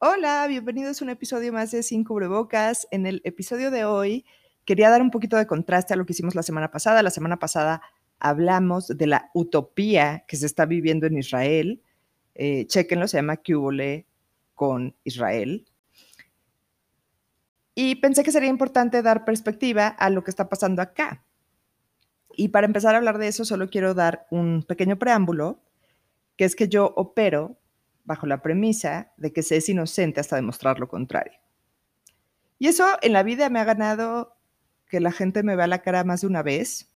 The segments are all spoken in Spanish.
Hola, bienvenidos a un episodio más de Sin Cubrebocas. En el episodio de hoy quería dar un poquito de contraste a lo que hicimos la semana pasada. La semana pasada hablamos de la utopía que se está viviendo en Israel. Eh, chequenlo, se llama Cubole con Israel. Y pensé que sería importante dar perspectiva a lo que está pasando acá. Y para empezar a hablar de eso, solo quiero dar un pequeño preámbulo, que es que yo opero bajo la premisa de que se es inocente hasta demostrar lo contrario. Y eso en la vida me ha ganado que la gente me vea la cara más de una vez.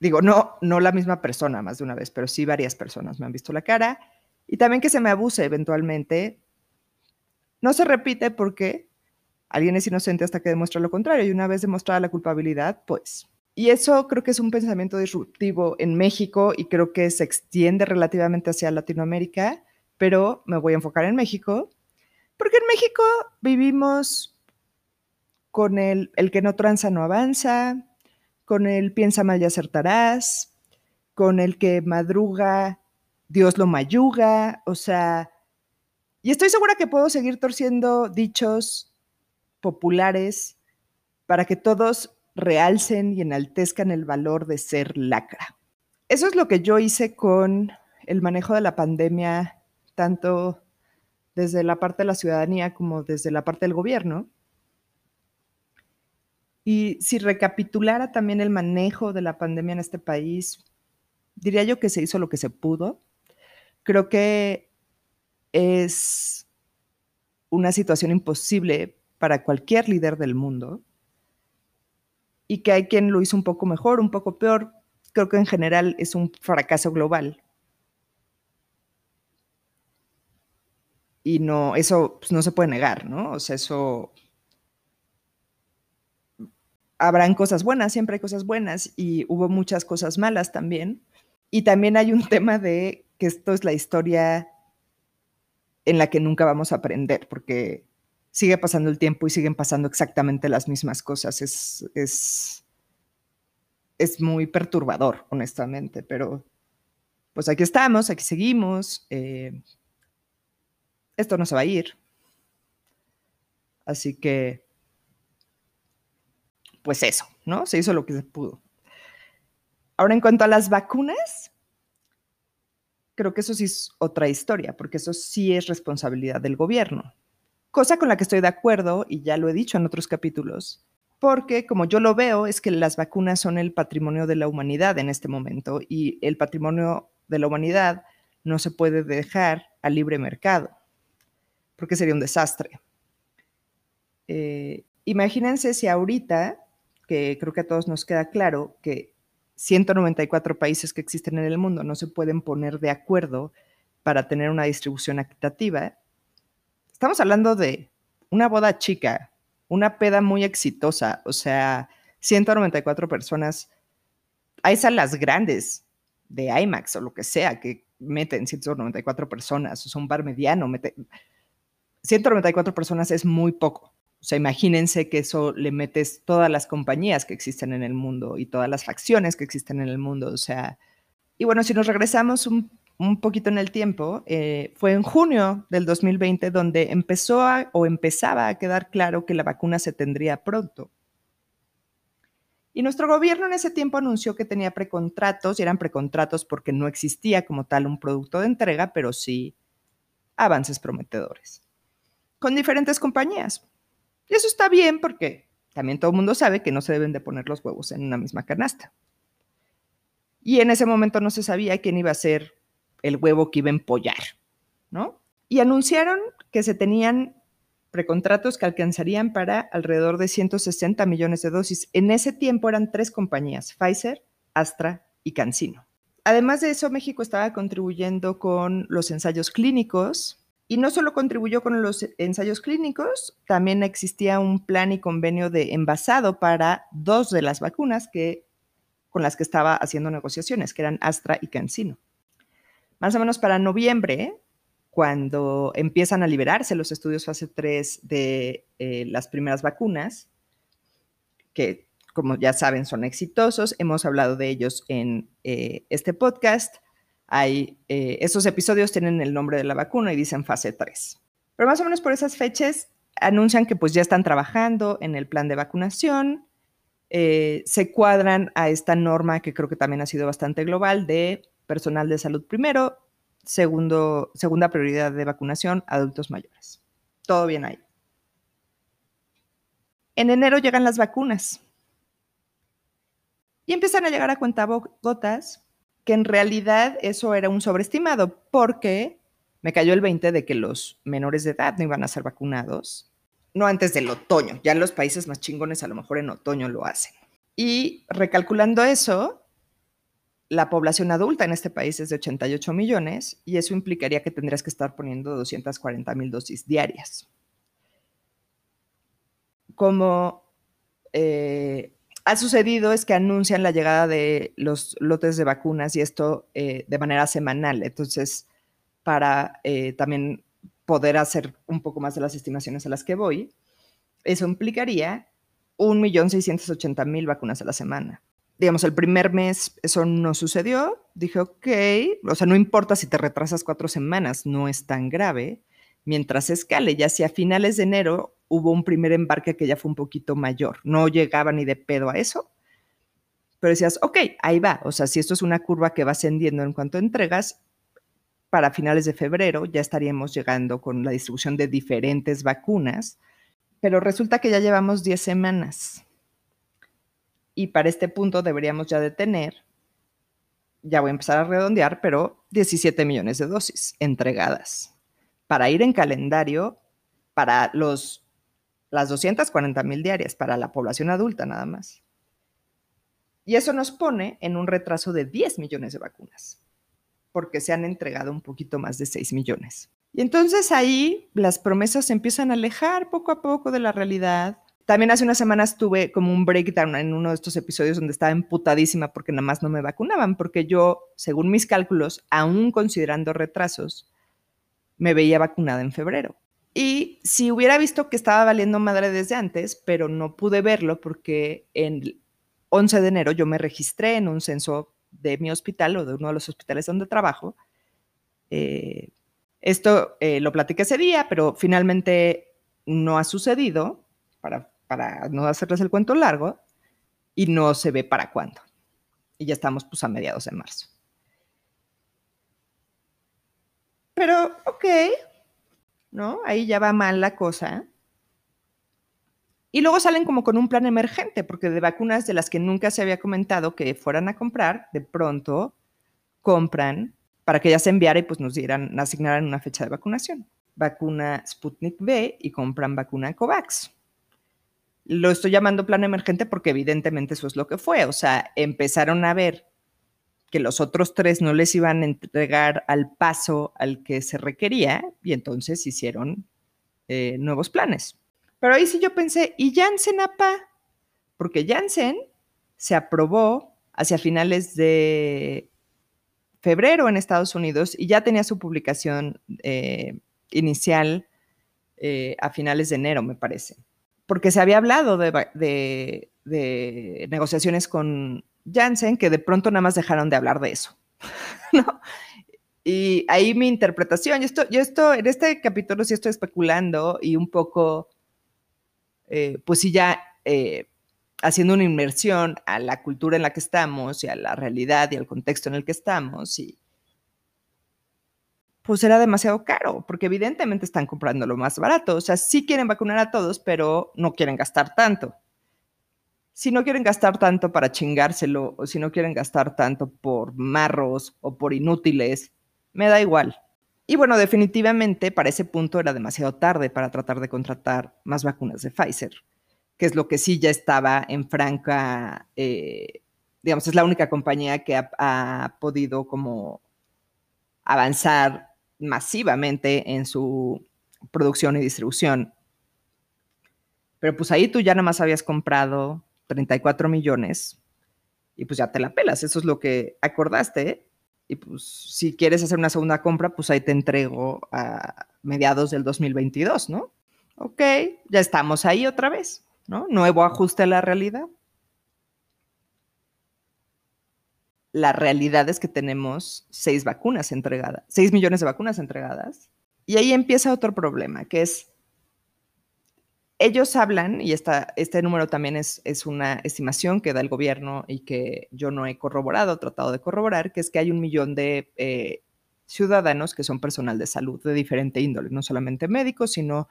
Digo, no, no la misma persona más de una vez, pero sí varias personas me han visto la cara. Y también que se me abuse eventualmente. No se repite porque alguien es inocente hasta que demuestra lo contrario. Y una vez demostrada la culpabilidad, pues y eso creo que es un pensamiento disruptivo en México y creo que se extiende relativamente hacia Latinoamérica, pero me voy a enfocar en México, porque en México vivimos con el, el que no tranza no avanza, con el piensa mal y acertarás, con el que madruga, Dios lo mayuga, o sea, y estoy segura que puedo seguir torciendo dichos populares para que todos realcen y enaltezcan el valor de ser lacra. Eso es lo que yo hice con el manejo de la pandemia, tanto desde la parte de la ciudadanía como desde la parte del gobierno. Y si recapitulara también el manejo de la pandemia en este país, diría yo que se hizo lo que se pudo. Creo que es una situación imposible para cualquier líder del mundo y que hay quien lo hizo un poco mejor, un poco peor. Creo que en general es un fracaso global. Y no, eso pues, no se puede negar, ¿no? O sea, eso... Habrán cosas buenas, siempre hay cosas buenas y hubo muchas cosas malas también. Y también hay un tema de que esto es la historia en la que nunca vamos a aprender, porque sigue pasando el tiempo y siguen pasando exactamente las mismas cosas. Es, es, es muy perturbador, honestamente, pero pues aquí estamos, aquí seguimos. Eh, esto no se va a ir. Así que, pues eso, ¿no? Se hizo lo que se pudo. Ahora, en cuanto a las vacunas, creo que eso sí es otra historia, porque eso sí es responsabilidad del gobierno cosa con la que estoy de acuerdo y ya lo he dicho en otros capítulos, porque como yo lo veo es que las vacunas son el patrimonio de la humanidad en este momento y el patrimonio de la humanidad no se puede dejar al libre mercado, porque sería un desastre. Eh, imagínense si ahorita, que creo que a todos nos queda claro que 194 países que existen en el mundo no se pueden poner de acuerdo para tener una distribución equitativa, estamos hablando de una boda chica, una peda muy exitosa, o sea, 194 personas. Hay salas grandes de IMAX o lo que sea que meten 194 personas, o sea, un bar mediano, mete... 194 personas es muy poco. O sea, imagínense que eso le metes todas las compañías que existen en el mundo y todas las facciones que existen en el mundo. O sea, y bueno, si nos regresamos un un poquito en el tiempo, eh, fue en junio del 2020 donde empezó o empezaba a quedar claro que la vacuna se tendría pronto. Y nuestro gobierno en ese tiempo anunció que tenía precontratos, y eran precontratos porque no existía como tal un producto de entrega, pero sí avances prometedores, con diferentes compañías. Y eso está bien porque también todo el mundo sabe que no se deben de poner los huevos en una misma canasta. Y en ese momento no se sabía quién iba a ser el huevo que iba a empollar, ¿no? Y anunciaron que se tenían precontratos que alcanzarían para alrededor de 160 millones de dosis. En ese tiempo eran tres compañías, Pfizer, Astra y CanSino. Además de eso, México estaba contribuyendo con los ensayos clínicos y no solo contribuyó con los ensayos clínicos, también existía un plan y convenio de envasado para dos de las vacunas que, con las que estaba haciendo negociaciones, que eran Astra y CanSino más o menos para noviembre, cuando empiezan a liberarse los estudios fase 3 de eh, las primeras vacunas, que como ya saben son exitosos, hemos hablado de ellos en eh, este podcast, hay, eh, esos episodios tienen el nombre de la vacuna y dicen fase 3. Pero más o menos por esas fechas anuncian que pues ya están trabajando en el plan de vacunación, se cuadran a esta norma que creo que también ha sido bastante global de personal de salud primero, segundo, segunda prioridad de vacunación, adultos mayores. Todo bien ahí. En enero llegan las vacunas y empiezan a llegar a cuentagotas que en realidad eso era un sobreestimado porque me cayó el 20 de que los menores de edad no iban a ser vacunados, no antes del otoño, ya en los países más chingones a lo mejor en otoño lo hacen. Y recalculando eso, la población adulta en este país es de 88 millones y eso implicaría que tendrías que estar poniendo 240 mil dosis diarias. Como eh, ha sucedido es que anuncian la llegada de los lotes de vacunas y esto eh, de manera semanal. Entonces, para eh, también poder hacer un poco más de las estimaciones a las que voy, eso implicaría 1.680.000 vacunas a la semana. Digamos, el primer mes eso no sucedió. Dije, ok, o sea, no importa si te retrasas cuatro semanas, no es tan grave. Mientras escale, ya si a finales de enero hubo un primer embarque que ya fue un poquito mayor. No llegaba ni de pedo a eso, pero decías, ok, ahí va. O sea, si esto es una curva que va ascendiendo en cuanto entregas, para finales de febrero ya estaríamos llegando con la distribución de diferentes vacunas, pero resulta que ya llevamos 10 semanas. Y para este punto deberíamos ya de tener, ya voy a empezar a redondear, pero 17 millones de dosis entregadas para ir en calendario para los las 240 mil diarias para la población adulta nada más. Y eso nos pone en un retraso de 10 millones de vacunas, porque se han entregado un poquito más de 6 millones. Y entonces ahí las promesas se empiezan a alejar poco a poco de la realidad. También hace unas semanas tuve como un breakdown en uno de estos episodios donde estaba emputadísima porque nada más no me vacunaban, porque yo, según mis cálculos, aún considerando retrasos, me veía vacunada en febrero. Y si hubiera visto que estaba valiendo madre desde antes, pero no pude verlo porque en 11 de enero yo me registré en un censo de mi hospital o de uno de los hospitales donde trabajo. Eh, esto eh, lo platiqué ese día, pero finalmente no ha sucedido, para, para no hacerles el cuento largo, y no se ve para cuándo. Y ya estamos pues a mediados de marzo. Pero, ok, ¿no? Ahí ya va mal la cosa. Y luego salen como con un plan emergente, porque de vacunas de las que nunca se había comentado que fueran a comprar, de pronto compran para que ya se enviara y pues nos dieran, asignaran una fecha de vacunación. Vacuna Sputnik V y compran vacuna COVAX. Lo estoy llamando plan emergente porque evidentemente eso es lo que fue. O sea, empezaron a ver que los otros tres no les iban a entregar al paso al que se requería y entonces hicieron eh, nuevos planes. Pero ahí sí yo pensé, ¿y Janssen, apa? Porque Janssen se aprobó hacia finales de febrero en Estados Unidos y ya tenía su publicación eh, inicial eh, a finales de enero, me parece. Porque se había hablado de negociaciones con Janssen que de pronto nada más dejaron de hablar de eso, ¿no? Y ahí mi interpretación, yo esto, yo esto, en este capítulo sí estoy especulando y un poco, eh, pues sí ya eh, haciendo una inmersión a la cultura en la que estamos y a la realidad y al contexto en el que estamos y pues era demasiado caro, porque evidentemente están comprando lo más barato, o sea, sí quieren vacunar a todos, pero no quieren gastar tanto si no quieren gastar tanto para chingárselo, o si no quieren gastar tanto por marros o por inútiles, me da igual. Y bueno, definitivamente para ese punto era demasiado tarde para tratar de contratar más vacunas de Pfizer, que es lo que sí ya estaba en franca, eh, digamos, es la única compañía que ha, ha podido como avanzar masivamente en su producción y distribución. Pero pues ahí tú ya nada más habías comprado 34 millones y pues ya te la pelas, eso es lo que acordaste. Y pues si quieres hacer una segunda compra, pues ahí te entrego a mediados del 2022, ¿no? Ok, ya estamos ahí otra vez, ¿no? Nuevo ajuste a la realidad. La realidad es que tenemos seis vacunas entregadas, seis millones de vacunas entregadas. Y ahí empieza otro problema, que es, ellos hablan, y este número también es, es una estimación que da el gobierno y que yo no he corroborado, tratado de corroborar, que es que hay un millón de eh, ciudadanos que son personal de salud de diferente índole, no solamente médicos, sino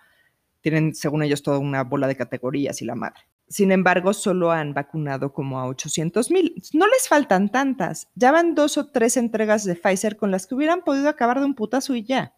tienen, según ellos, toda una bola de categorías y la madre. Sin embargo, solo han vacunado como a 800 mil. No les faltan tantas. Ya van dos o tres entregas de Pfizer con las que hubieran podido acabar de un putazo y ya.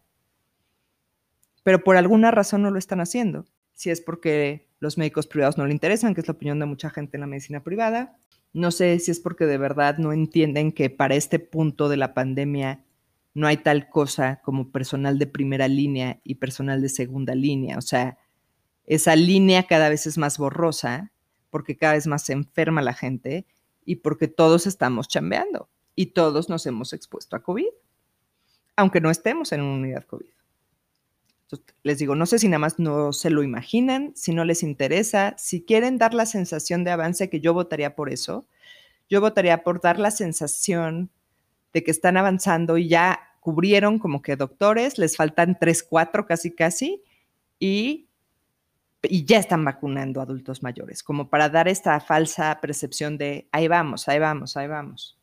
Pero por alguna razón no lo están haciendo. Si es porque los médicos privados no le interesan, que es la opinión de mucha gente en la medicina privada. No sé si es porque de verdad no entienden que para este punto de la pandemia no hay tal cosa como personal de primera línea y personal de segunda línea. O sea, esa línea cada vez es más borrosa porque cada vez más se enferma la gente y porque todos estamos chambeando y todos nos hemos expuesto a COVID, aunque no estemos en una unidad COVID. les digo, no sé si nada más no se lo imaginan, si no les interesa, si quieren dar la sensación de avance, que yo votaría por eso, yo votaría por dar la sensación de que están avanzando y ya cubrieron como que doctores, les faltan tres, cuatro casi casi, y, y ya están vacunando adultos mayores, como para dar esta falsa percepción de ahí vamos, ahí vamos, ahí vamos.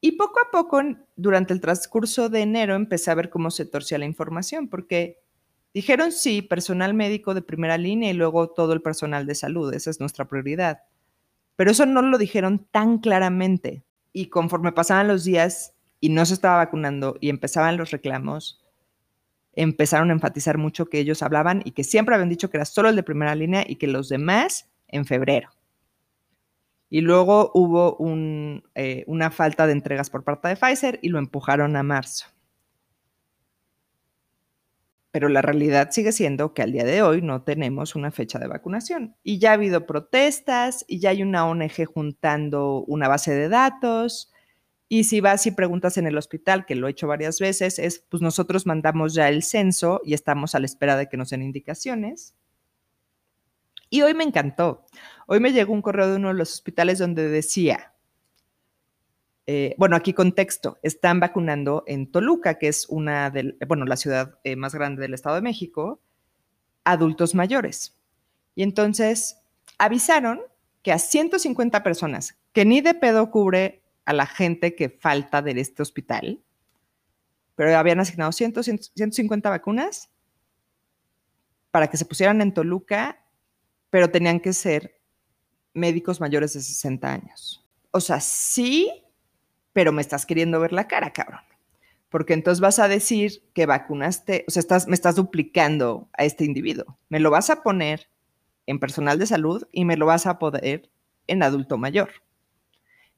Y poco a poco, durante el transcurso de enero, empecé a ver cómo se torcía la información, porque dijeron sí, personal médico de primera línea y luego todo el personal de salud, esa es nuestra prioridad. Pero eso no lo dijeron tan claramente y conforme pasaban los días y no se estaba vacunando y empezaban los reclamos, empezaron a enfatizar mucho que ellos hablaban y que siempre habían dicho que era solo el de primera línea y que los demás en febrero. Y luego hubo eh, una falta de entregas por parte de Pfizer y lo empujaron a marzo. Pero la realidad sigue siendo que al día de hoy no tenemos una fecha de vacunación. Y ya ha habido protestas y ya hay una ONG juntando una base de datos. Y si vas y preguntas en el hospital, que lo he hecho varias veces, es pues nosotros mandamos ya el censo y estamos a la espera de que nos den indicaciones. Y hoy me encantó. Hoy me llegó un correo de uno de los hospitales donde decía, eh, bueno, aquí contexto, están vacunando en Toluca, que es una de, bueno, la ciudad eh, más grande del Estado de México, adultos mayores. Y entonces avisaron que a 150 personas, que ni de pedo cubre a la gente que falta de este hospital, pero habían asignado 100, 150 vacunas para que se pusieran en Toluca, pero tenían que ser médicos mayores de 60 años. O sea, sí pero me estás queriendo ver la cara, cabrón. Porque entonces vas a decir que vacunaste, o sea, me estás duplicando a este individuo. Me lo vas a poner en personal de salud y me lo vas a poder en adulto mayor.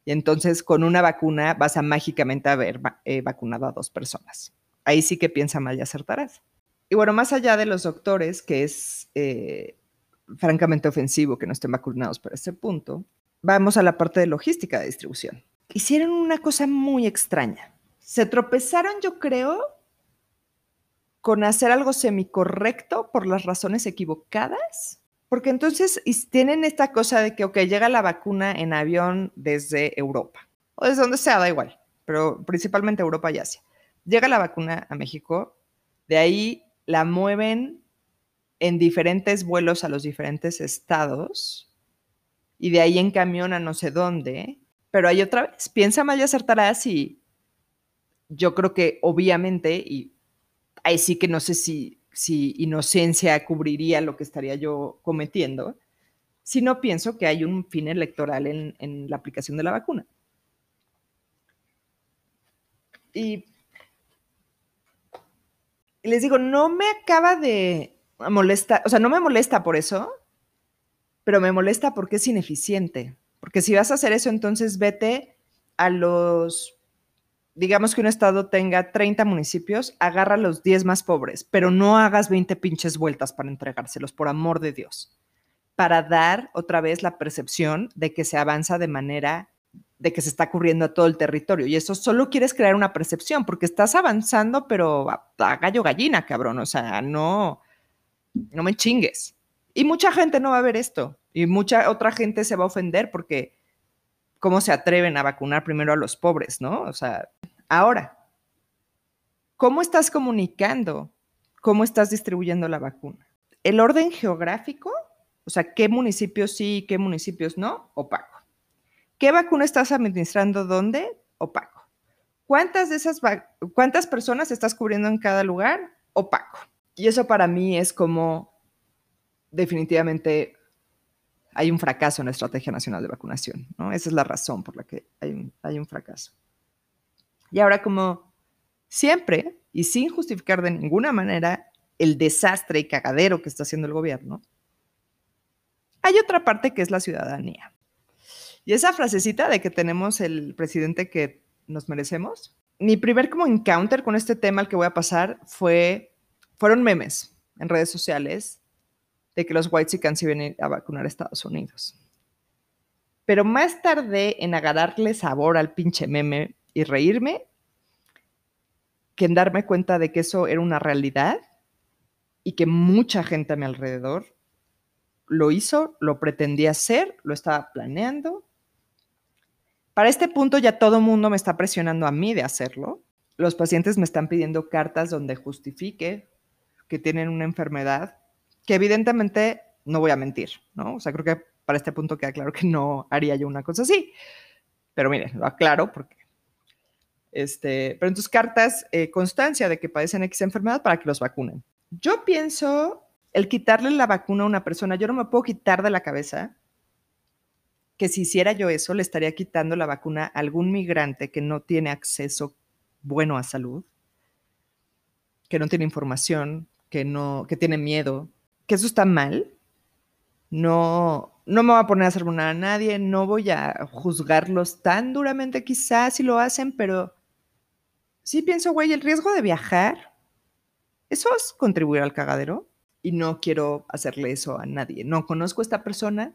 Y entonces con una vacuna vas a mágicamente haber eh, vacunado a dos personas. Ahí sí que piensa mal y acertarás. Y bueno, más allá de los doctores, que es eh, francamente ofensivo que no estén vacunados para este punto, vamos a la parte de logística de distribución hicieron una cosa muy extraña. Se tropezaron, yo creo, con hacer algo semicorrecto por las razones equivocadas. Porque entonces tienen esta cosa de que, ok, llega la vacuna en avión desde Europa, o desde donde sea, da igual, pero principalmente Europa y Asia. Llega la vacuna a México, de ahí la mueven en diferentes vuelos a los diferentes estados, y de ahí en camión a no sé dónde, pero hay otra vez, piensa mal y acertarás y yo creo que obviamente, y ahí sí que no sé si, si inocencia cubriría lo que estaría yo cometiendo, si no pienso que hay un fin electoral en, en la aplicación de la vacuna. Y les digo, no me acaba de molestar, o sea, no me molesta por eso, pero me molesta porque es ineficiente. Porque si vas a hacer eso, entonces vete a los, digamos que un estado tenga 30 municipios, agarra los 10 más pobres, pero no hagas 20 pinches vueltas para entregárselos, por amor de Dios, para dar otra vez la percepción de que se avanza de manera de que se está cubriendo a todo el territorio. Y eso solo quieres crear una percepción, porque estás avanzando, pero a, gallo gallina, cabrón. O sea, no, no me chingues. Y mucha gente no va a ver esto. Y mucha otra gente se va a ofender porque cómo se atreven a vacunar primero a los pobres, ¿no? O sea, ahora, ¿cómo estás comunicando? ¿Cómo estás distribuyendo la vacuna? El orden geográfico, o sea, qué municipios sí, qué municipios no, opaco. ¿Qué vacuna estás administrando dónde? Opaco. ¿Cuántas de esas cuántas personas estás cubriendo en cada lugar? Opaco. Y eso para mí es como definitivamente hay un fracaso en la Estrategia Nacional de Vacunación, ¿no? Esa es la razón por la que hay un, hay un fracaso. Y ahora, como siempre, y sin justificar de ninguna manera el desastre y cagadero que está haciendo el gobierno, hay otra parte que es la ciudadanía. Y esa frasecita de que tenemos el presidente que nos merecemos, mi primer como encounter con este tema al que voy a pasar fue, fueron memes en redes sociales de que los whites se vienen a vacunar a Estados Unidos. Pero más tarde en agarrarle sabor al pinche meme y reírme, que en darme cuenta de que eso era una realidad y que mucha gente a mi alrededor lo hizo, lo pretendía hacer, lo estaba planeando. Para este punto ya todo el mundo me está presionando a mí de hacerlo. Los pacientes me están pidiendo cartas donde justifique que tienen una enfermedad que evidentemente no voy a mentir, ¿no? O sea, creo que para este punto queda claro que no haría yo una cosa así. Pero miren, lo aclaro porque este, pero en tus cartas, eh, constancia de que padecen X enfermedad para que los vacunen. Yo pienso el quitarle la vacuna a una persona, yo no me puedo quitar de la cabeza que si hiciera yo eso, le estaría quitando la vacuna a algún migrante que no tiene acceso bueno a salud, que no tiene información, que no, que tiene miedo, que eso está mal. No, no me voy a poner a hacer a nadie, no voy a juzgarlos tan duramente quizás si lo hacen, pero sí pienso, güey, el riesgo de viajar, eso es contribuir al cagadero y no quiero hacerle eso a nadie. No conozco a esta persona,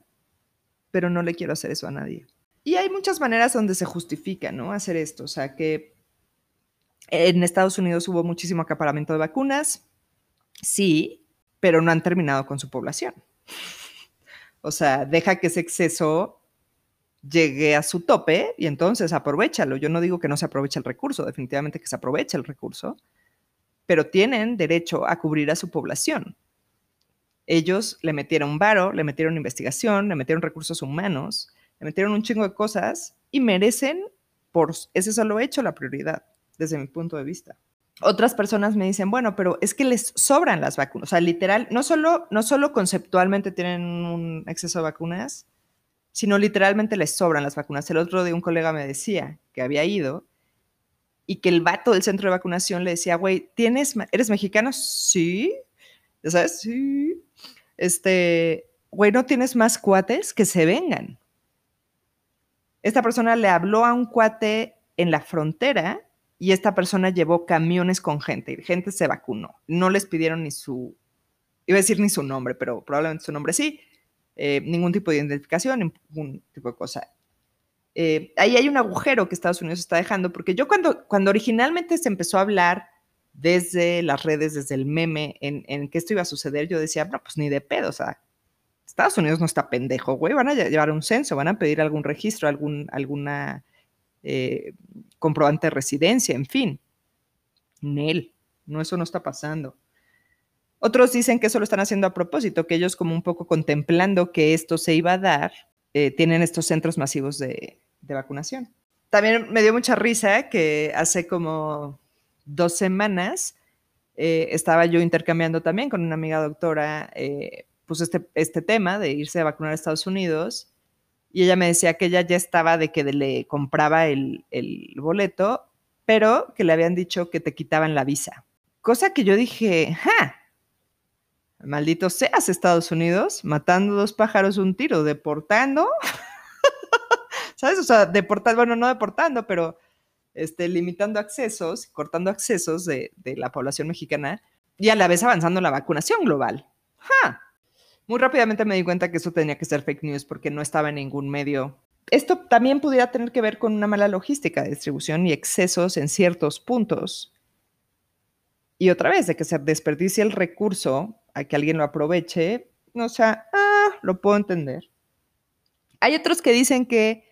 pero no le quiero hacer eso a nadie. Y hay muchas maneras donde se justifica, ¿no? Hacer esto. O sea, que en Estados Unidos hubo muchísimo acaparamiento de vacunas, sí, pero no han terminado con su población. O sea, deja que ese exceso llegue a su tope y entonces aprovechalo. Yo no digo que no se aproveche el recurso, definitivamente que se aproveche el recurso, pero tienen derecho a cubrir a su población. Ellos le metieron varo, le metieron investigación, le metieron recursos humanos, le metieron un chingo de cosas y merecen por ese solo hecho la prioridad, desde mi punto de vista. Otras personas me dicen, bueno, pero es que les sobran las vacunas. O sea, literal, no solo, no solo conceptualmente tienen un exceso de vacunas, sino literalmente les sobran las vacunas. El otro de un colega me decía que había ido y que el vato del centro de vacunación le decía, güey, ¿tienes, ¿eres mexicano? Sí. ¿Ya sabes? Sí. Este, güey, ¿no tienes más cuates? Que se vengan. Esta persona le habló a un cuate en la frontera y esta persona llevó camiones con gente y gente se vacunó. No les pidieron ni su, iba a decir ni su nombre, pero probablemente su nombre sí eh, ningún tipo de identificación, ningún tipo de cosa. Eh, ahí hay un agujero que Estados Unidos está dejando, porque yo cuando, cuando originalmente se empezó a hablar desde las redes, desde el meme, en, en que esto iba a suceder, yo decía, no, pues ni de pedo, o sea, Estados Unidos no está pendejo, güey, van a llevar un censo, van a pedir algún registro, algún, alguna eh, comprobante de residencia, en fin. Nel, no, eso no está pasando. Otros dicen que eso lo están haciendo a propósito, que ellos como un poco contemplando que esto se iba a dar, eh, tienen estos centros masivos de, vacunación. También me dio mucha risa que hace como dos semanas eh, estaba yo intercambiando también con una amiga doctora, eh, pues este, este tema de irse a vacunar a Estados Unidos, y ella me decía que ella ya estaba de que le compraba el, boleto, pero que le habían dicho que te quitaban la visa. Cosa que yo dije, ¡ja! Maldito seas Estados Unidos, matando dos pájaros un tiro, deportando, ¿sabes? O sea, deportando, bueno, no deportando, pero este, limitando accesos, cortando accesos de, la población mexicana y a la vez avanzando la vacunación global. Muy rápidamente me di cuenta que eso tenía que ser fake news porque no estaba en ningún medio. Esto también pudiera tener que ver con una mala logística de distribución y excesos en ciertos puntos. Y otra vez, de que se desperdicie el recurso a que alguien lo aproveche, o sea, ah, lo puedo entender. Hay otros que dicen que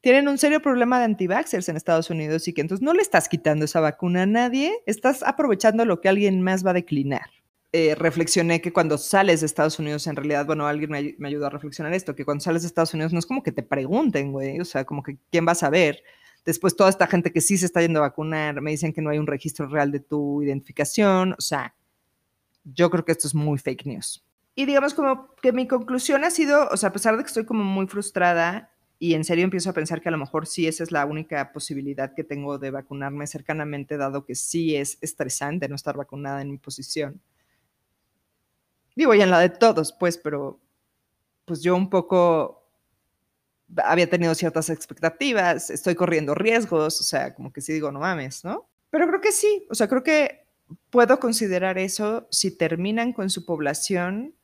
tienen un serio problema de anti-vaxxers en Estados Unidos y que entonces no le estás quitando esa vacuna a nadie, estás aprovechando lo que alguien más va a declinar. Eh, reflexioné que cuando sales de Estados Unidos, en realidad, bueno, alguien me, me, ayudó a reflexionar esto, que cuando sales de Estados Unidos no es como que te pregunten, güey, o sea, como que quién va a saber. Después toda esta gente que sí se está yendo a vacunar, me dicen que no hay un registro real de tu identificación, o sea, yo creo que esto es muy fake news. Y digamos como que mi conclusión ha sido, o sea, a pesar de que estoy como muy frustrada y en serio empiezo a pensar que a lo mejor sí esa es la única posibilidad que tengo de vacunarme cercanamente, dado que sí es estresante no estar vacunada en mi posición. Digo, y en la de todos, pues, pero pues yo un poco había tenido ciertas expectativas, estoy corriendo riesgos, o sea, como que sí digo, no mames, ¿no? Pero creo que sí, o sea, creo que puedo considerar eso si terminan con su población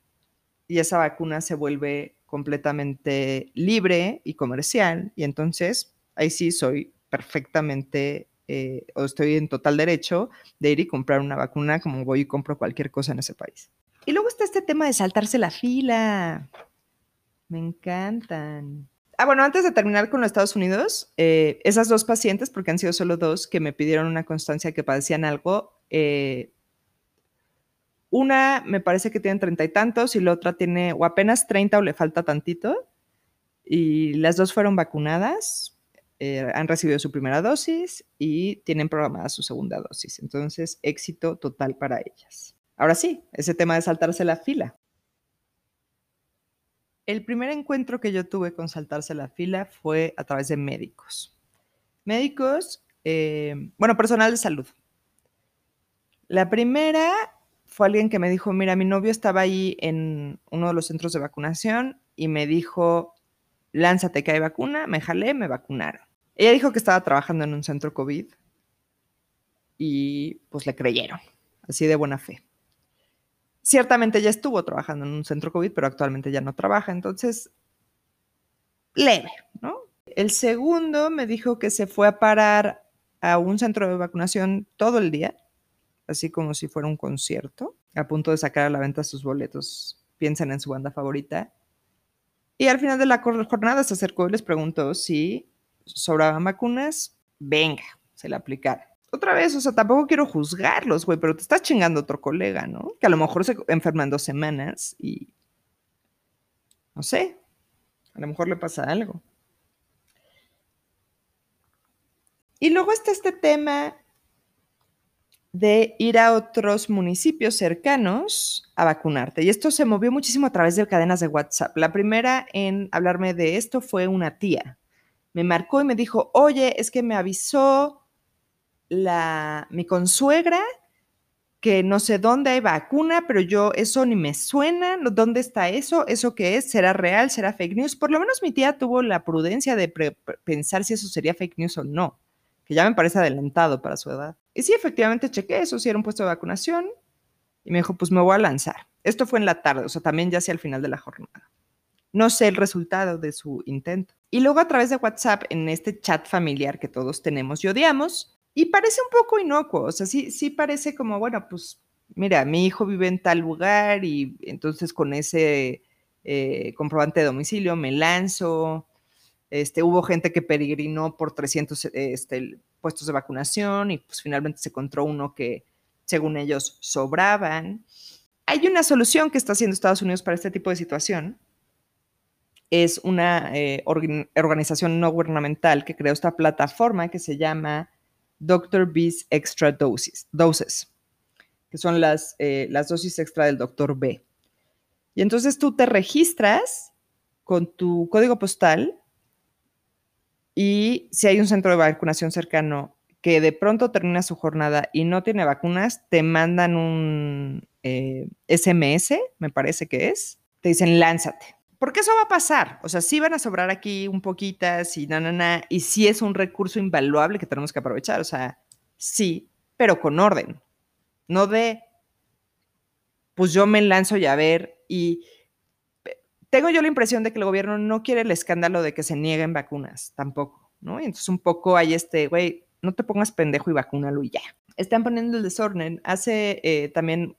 y esa vacuna se vuelve completamente libre y comercial, y entonces ahí sí soy perfectamente eh, o estoy en total derecho de ir y comprar una vacuna como voy y compro cualquier cosa en ese país. Y luego está este tema de saltarse la fila. Me encantan. Ah, bueno, antes de terminar con los Estados Unidos, eh, esas dos pacientes, porque han sido solo dos, que me pidieron una constancia que padecían algo, eh, una me parece que tiene treinta y tantos y la otra tiene o apenas treinta o le falta tantito. Y las dos fueron vacunadas, eh, han recibido su primera dosis y tienen programada su segunda dosis. Entonces, éxito total para ellas. Ahora sí, ese tema de saltarse la fila. El primer encuentro que yo tuve con saltarse la fila fue a través de médicos. Médicos, eh, bueno, personal de salud. La primera fue alguien que me dijo, mira, mi novio estaba ahí en uno de los centros de vacunación y me dijo, lánzate que hay vacuna, me jalé, me vacunaron. Ella dijo que estaba trabajando en un centro COVID y pues le creyeron, así de buena fe. Ciertamente ya estuvo trabajando en un centro COVID, pero actualmente ya no trabaja, entonces, leve, ¿no? El segundo me dijo que se fue a parar a un centro de vacunación todo el día así como si fuera un concierto, a punto de sacar a la venta sus boletos. Piensan en su banda favorita. Y al final de la jornada se acercó y les preguntó si sobraban vacunas. Venga, se le aplicaron. Otra vez, o sea, tampoco quiero juzgarlos, güey, pero te estás chingando otro colega, ¿no? Que a lo mejor se enferma en dos semanas y. No sé, a lo mejor le pasa algo. Y luego está este tema de ir a otros municipios cercanos a vacunarte. Y esto se movió muchísimo a través de cadenas de WhatsApp. La primera en hablarme de esto fue una tía. Me marcó y me dijo, oye, es que me avisó la, mi consuegra que no sé dónde hay vacuna, pero yo eso ni me suena, ¿dónde está eso? ¿Eso qué es? ¿Será real? ¿Será fake news? Por lo menos mi tía tuvo la prudencia de pensar si eso sería fake news o no que ya me parece adelantado para su edad. Y sí, efectivamente chequé eso, si era un puesto de vacunación, y me dijo, pues me voy a lanzar. Esto fue en la tarde, o sea, también ya hacia el final de la jornada. No sé el resultado de su intento. Y luego a través de WhatsApp, en este chat familiar que todos tenemos y odiamos, y parece un poco inocuo, o sea, sí, sí parece como, bueno, pues mira, mi hijo vive en tal lugar y entonces con ese eh, comprobante de domicilio me lanzo, este, hubo gente que peregrinó por 300 este, puestos de vacunación y pues finalmente se encontró uno que, según ellos, sobraban. Hay una solución que está haciendo Estados Unidos para este tipo de situación. Es una eh, organización no gubernamental que creó esta plataforma que se llama Dr. B's Extra Doses, doses que son las, eh, las dosis extra del Dr. B. Y entonces tú te registras con tu código postal y si hay un centro de vacunación cercano que de pronto termina su jornada y no tiene vacunas, te mandan un SMS, eh, me parece que es, te dicen lánzate. Porque eso va a pasar. O sea, sí van a sobrar aquí un poquitas y na, na, na, y sí es un recurso invaluable que tenemos que aprovechar. O sea, sí, pero con orden. No de, pues yo me lanzo ya a ver y tengo yo la impresión de que el gobierno no quiere el escándalo de que se nieguen vacunas, tampoco, ¿no? Y entonces un poco hay este, güey, no te pongas pendejo y vacúnalo y ya. Están poniendo el desorden. Hace eh, también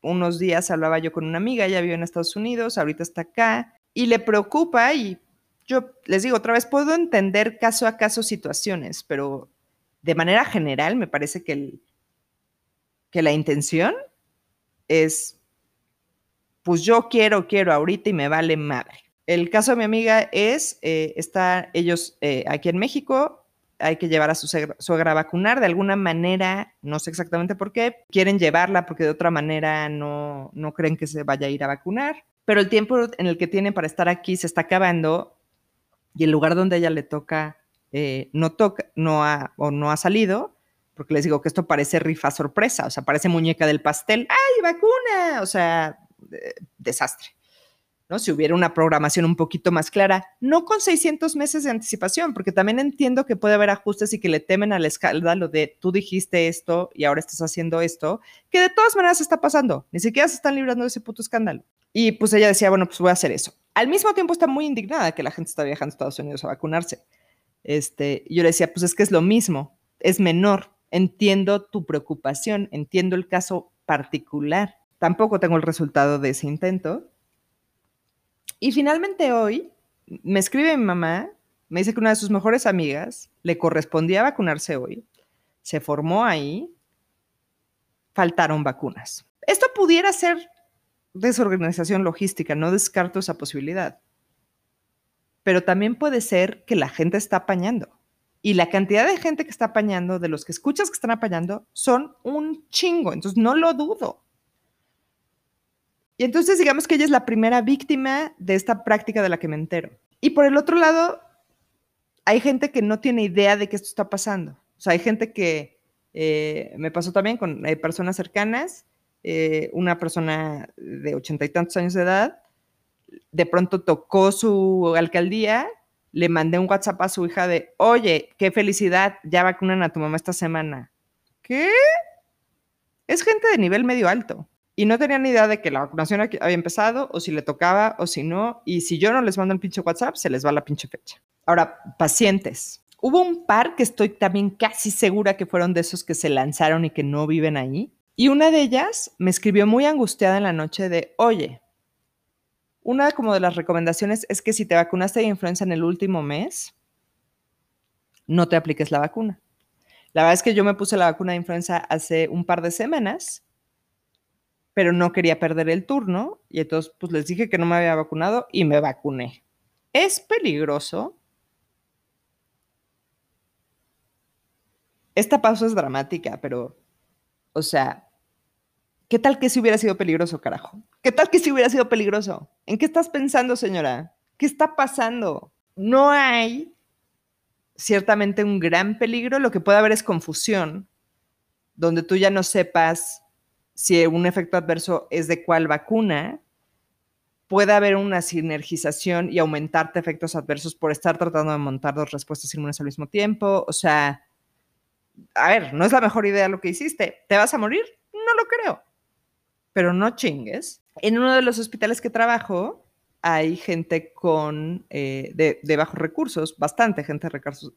unos días hablaba yo con una amiga, ella vive en Estados Unidos, ahorita está acá, y le preocupa y yo les digo otra vez, puedo entender caso a caso situaciones, pero de manera general me parece que, el, que la intención es, pues yo quiero, quiero ahorita y me vale madre. El caso de mi amiga es, eh, está ellos eh, aquí en México, hay que llevar a su suegra a vacunar de alguna manera, no sé exactamente por qué, quieren llevarla porque de otra manera no, no creen que se vaya a ir a vacunar, pero el tiempo en el que tienen para estar aquí se está acabando y el lugar donde ella le toca eh, no toca, no ha, o no ha salido, porque les digo que esto parece rifa sorpresa, o sea, parece muñeca del pastel, ¡ay, vacuna! O sea, desastre. ¿no? Si hubiera una programación un poquito más clara, no con 600 meses de anticipación, porque también entiendo que puede haber ajustes y que le temen a la escándalo de tú dijiste esto y ahora estás haciendo esto, que de todas maneras está pasando, ni siquiera se están librando de ese puto escándalo. Y pues ella decía, bueno, pues voy a hacer eso. Al mismo tiempo está muy indignada que la gente está viajando a Estados Unidos a vacunarse. Este, yo le decía, pues es que es lo mismo, es menor, entiendo tu preocupación, entiendo el caso particular. Tampoco tengo el resultado de ese intento. Y finalmente hoy me escribe mi mamá, me dice que una de sus mejores amigas le correspondía vacunarse hoy, se formó ahí, faltaron vacunas. Esto pudiera ser desorganización logística, no descarto esa posibilidad pero también puede ser que la gente está apañando. Y la cantidad de gente que está apañando, de los que escuchas que están apañando, son un chingo. Entonces, no lo dudo. Y entonces, digamos que ella es la primera víctima de esta práctica de la que me entero. Y por el otro lado, hay gente que no tiene idea de que esto está pasando. O sea, hay gente que eh, me pasó también con eh, personas cercanas, eh, una persona de ochenta y tantos años de edad, de pronto tocó su alcaldía, le mandé un WhatsApp a su hija de, oye, qué felicidad, ya vacunan a tu mamá esta semana. ¿Qué? Es gente de nivel medio alto. Y no tenían ni idea de que la vacunación había empezado, o si le tocaba, o si no. Y si yo no les mando el pinche WhatsApp, se les va la pinche fecha. Ahora, pacientes. Hubo un par que estoy también casi segura que fueron de esos que se lanzaron y que no viven ahí. Y una de ellas me escribió muy angustiada en la noche de, oye, una como de las recomendaciones es que si te vacunaste de influenza en el último mes, no te apliques la vacuna. La verdad es que yo me puse la vacuna de influenza hace un par de semanas, pero no quería perder el turno y entonces pues les dije que no me había vacunado y me vacuné. Es peligroso. Esta pausa es dramática, pero, o sea, ¿Qué tal que si hubiera sido peligroso, carajo? ¿Qué tal que si hubiera sido peligroso? ¿En qué estás pensando, señora? ¿Qué está pasando? No hay ciertamente un gran peligro, lo que puede haber es confusión, donde tú ya no sepas si un efecto adverso es de cuál vacuna, puede haber una sinergización y aumentarte efectos adversos por estar tratando de montar dos respuestas inmunes al mismo tiempo. O sea, a ver, no es la mejor idea lo que hiciste. ¿Te vas a morir? No lo creo pero no chingues. En uno de los hospitales que trabajo hay gente con, eh, de, bajos recursos, bastante gente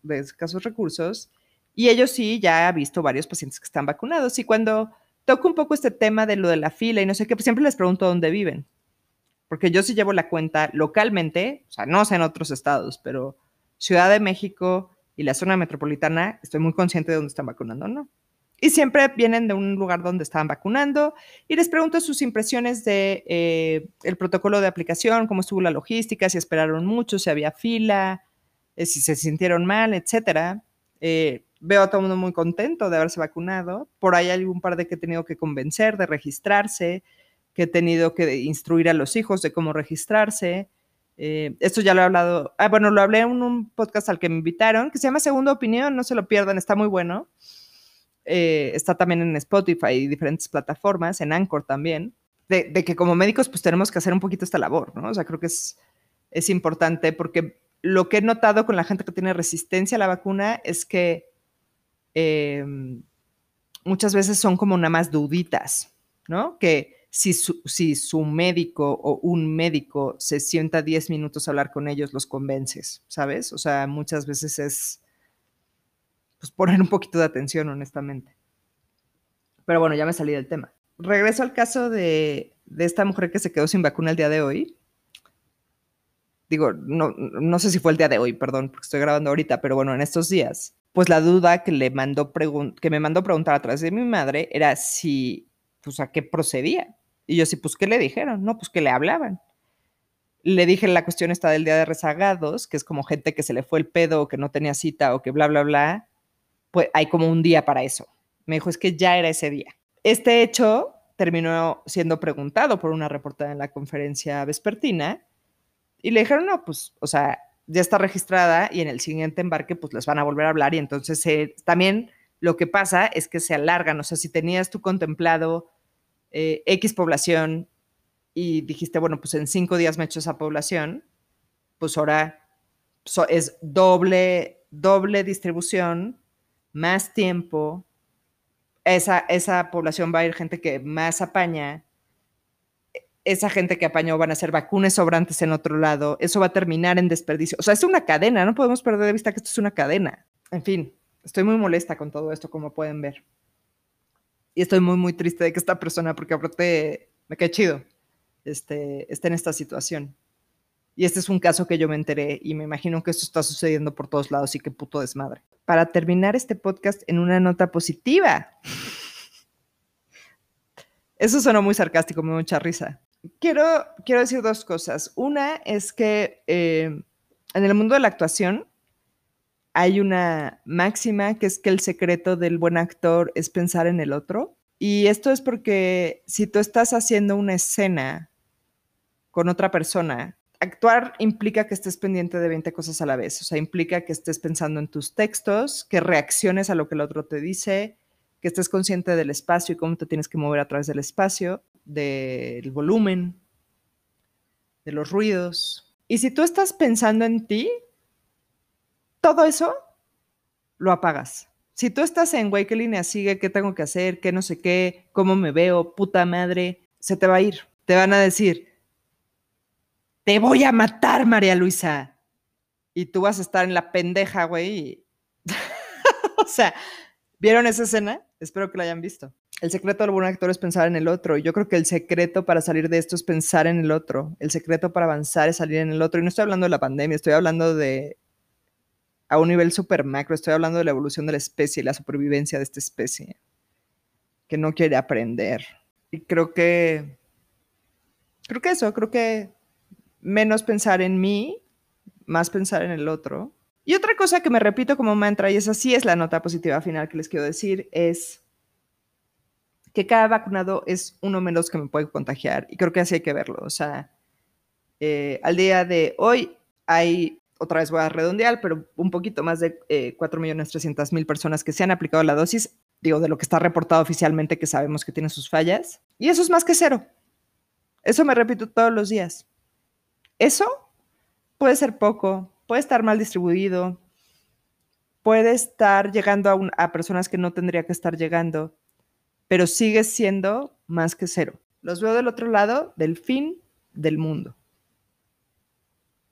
de, escasos recursos, y ellos sí ya han visto varios pacientes que están vacunados. Y cuando toco un poco este tema de lo de la fila y no sé qué, pues siempre les pregunto dónde viven. Porque yo sí llevo la cuenta localmente, o sea, no sé en otros estados, pero Ciudad de México y la zona metropolitana, estoy muy consciente de dónde están vacunando, ¿no? Y siempre vienen de un lugar donde estaban vacunando y les pregunto sus impresiones de eh, el protocolo de aplicación, cómo estuvo la logística, si esperaron mucho, si había fila, eh, si se sintieron mal, etcétera. Eh, veo a todo el mundo muy contento de haberse vacunado. Por ahí hay un par de que he tenido que convencer de registrarse, que he tenido que instruir a los hijos de cómo registrarse. esto ya lo he hablado, ah, bueno, lo hablé en un podcast al que me invitaron, que se llama Segunda Opinión, no se lo pierdan, está muy bueno. Eh, está también en Spotify y diferentes plataformas, en Anchor también, de, que como médicos pues tenemos que hacer un poquito esta labor, ¿no? O sea, creo que es, es importante porque lo que he notado con la gente que tiene resistencia a la vacuna es que em, muchas veces son como nada más duditas, ¿no? Que si su, si su médico o un médico se sienta 10 minutos a hablar con ellos, los convences, ¿sabes? O sea, muchas veces es pues poner un poquito de atención, honestamente. Pero bueno, ya me salí del tema. Regreso al caso de, esta mujer que se quedó sin vacuna el día de hoy. digo, no, no sé si fue el día de hoy, perdón, porque estoy grabando ahorita, pero bueno, en estos días, pues la duda que, le mandó que me mandó preguntar a través de mi madre era si, pues, a qué procedía. Y yo sí, pues, ¿qué le dijeron? No, pues que le hablaban. Le dije la cuestión está del día de rezagados, que es como gente que se le fue el pedo o que no tenía cita o que bla, bla, bla. Pues hay como un día para eso. Me dijo, es que ya era ese día. Este hecho terminó siendo preguntado por una reportera en la conferencia vespertina y le dijeron, no, pues, o sea, ya está registrada y en el siguiente embarque, pues les van a volver a hablar y entonces eh, también lo que pasa es que se alargan, o sea, si tenías tú contemplado eh, X población y dijiste, bueno, pues en cinco días me echo esa población, pues ahora es doble, doble distribución, más tiempo, esa, esa población va a ir gente que más apaña, esa gente que apañó van a ser vacunas sobrantes en otro lado, eso va a terminar en desperdicio. O sea, es una cadena, no podemos perder de vista que esto es una cadena. En fin, estoy muy molesta con todo esto, como pueden ver. Y estoy muy, muy triste de que esta persona, porque aparte me cae chido, este, esté en esta situación. Y este es un caso que yo me enteré y me imagino que esto está sucediendo por todos lados y qué puto desmadre. Para terminar este podcast en una nota positiva. Eso sonó muy sarcástico, me da mucha risa quiero, quiero decir dos cosas. Una es que eh, en el mundo de la actuación hay una máxima que es que el secreto del buen actor es pensar en el otro. Y esto es porque si tú estás haciendo una escena con otra persona, actuar implica que estés pendiente de 20 cosas a la vez. O sea, implica que estés pensando en tus textos, que reacciones a lo que el otro te dice, que estés consciente del espacio y cómo te tienes que mover a través del espacio del volumen, de los ruidos. Y si tú estás pensando en ti, todo eso lo apagas. Si tú estás en, güey, ¿qué línea sigue? ¿Qué tengo que hacer? ¿Qué no sé qué? ¿Cómo me veo? Puta madre. Se te va a ir. Te van a decir, te voy a matar, María Luisa. Y tú vas a estar en la pendeja, güey. o sea, ¿vieron esa escena? Espero que la hayan visto. El secreto del buen actor es pensar en el otro. Yo creo que el secreto para salir de esto es pensar en el otro. El secreto para avanzar es salir en el otro. Y no estoy hablando de la pandemia, estoy hablando de a un nivel super macro, estoy hablando de la evolución de la especie y la supervivencia de esta especie, que no quiere aprender. Y creo que, creo que eso, creo que menos pensar en mí, más pensar en el otro. Y otra cosa que me repito como mantra, y esa sí es la nota positiva final que les quiero decir, es que cada vacunado es uno menos que me puede contagiar. Y creo que así hay que verlo. O sea, eh, al día de hoy hay, otra vez voy a redondear, pero un poquito más de eh, 4.300.000 personas que se han aplicado la dosis, digo, de lo que está reportado oficialmente, que sabemos que tiene sus fallas. Y eso es más que cero. Eso me repito todos los días. Eso puede ser poco, puede estar mal distribuido, puede estar llegando a, a personas que no tendría que estar llegando pero sigue siendo más que cero. Los veo del otro lado del fin del mundo.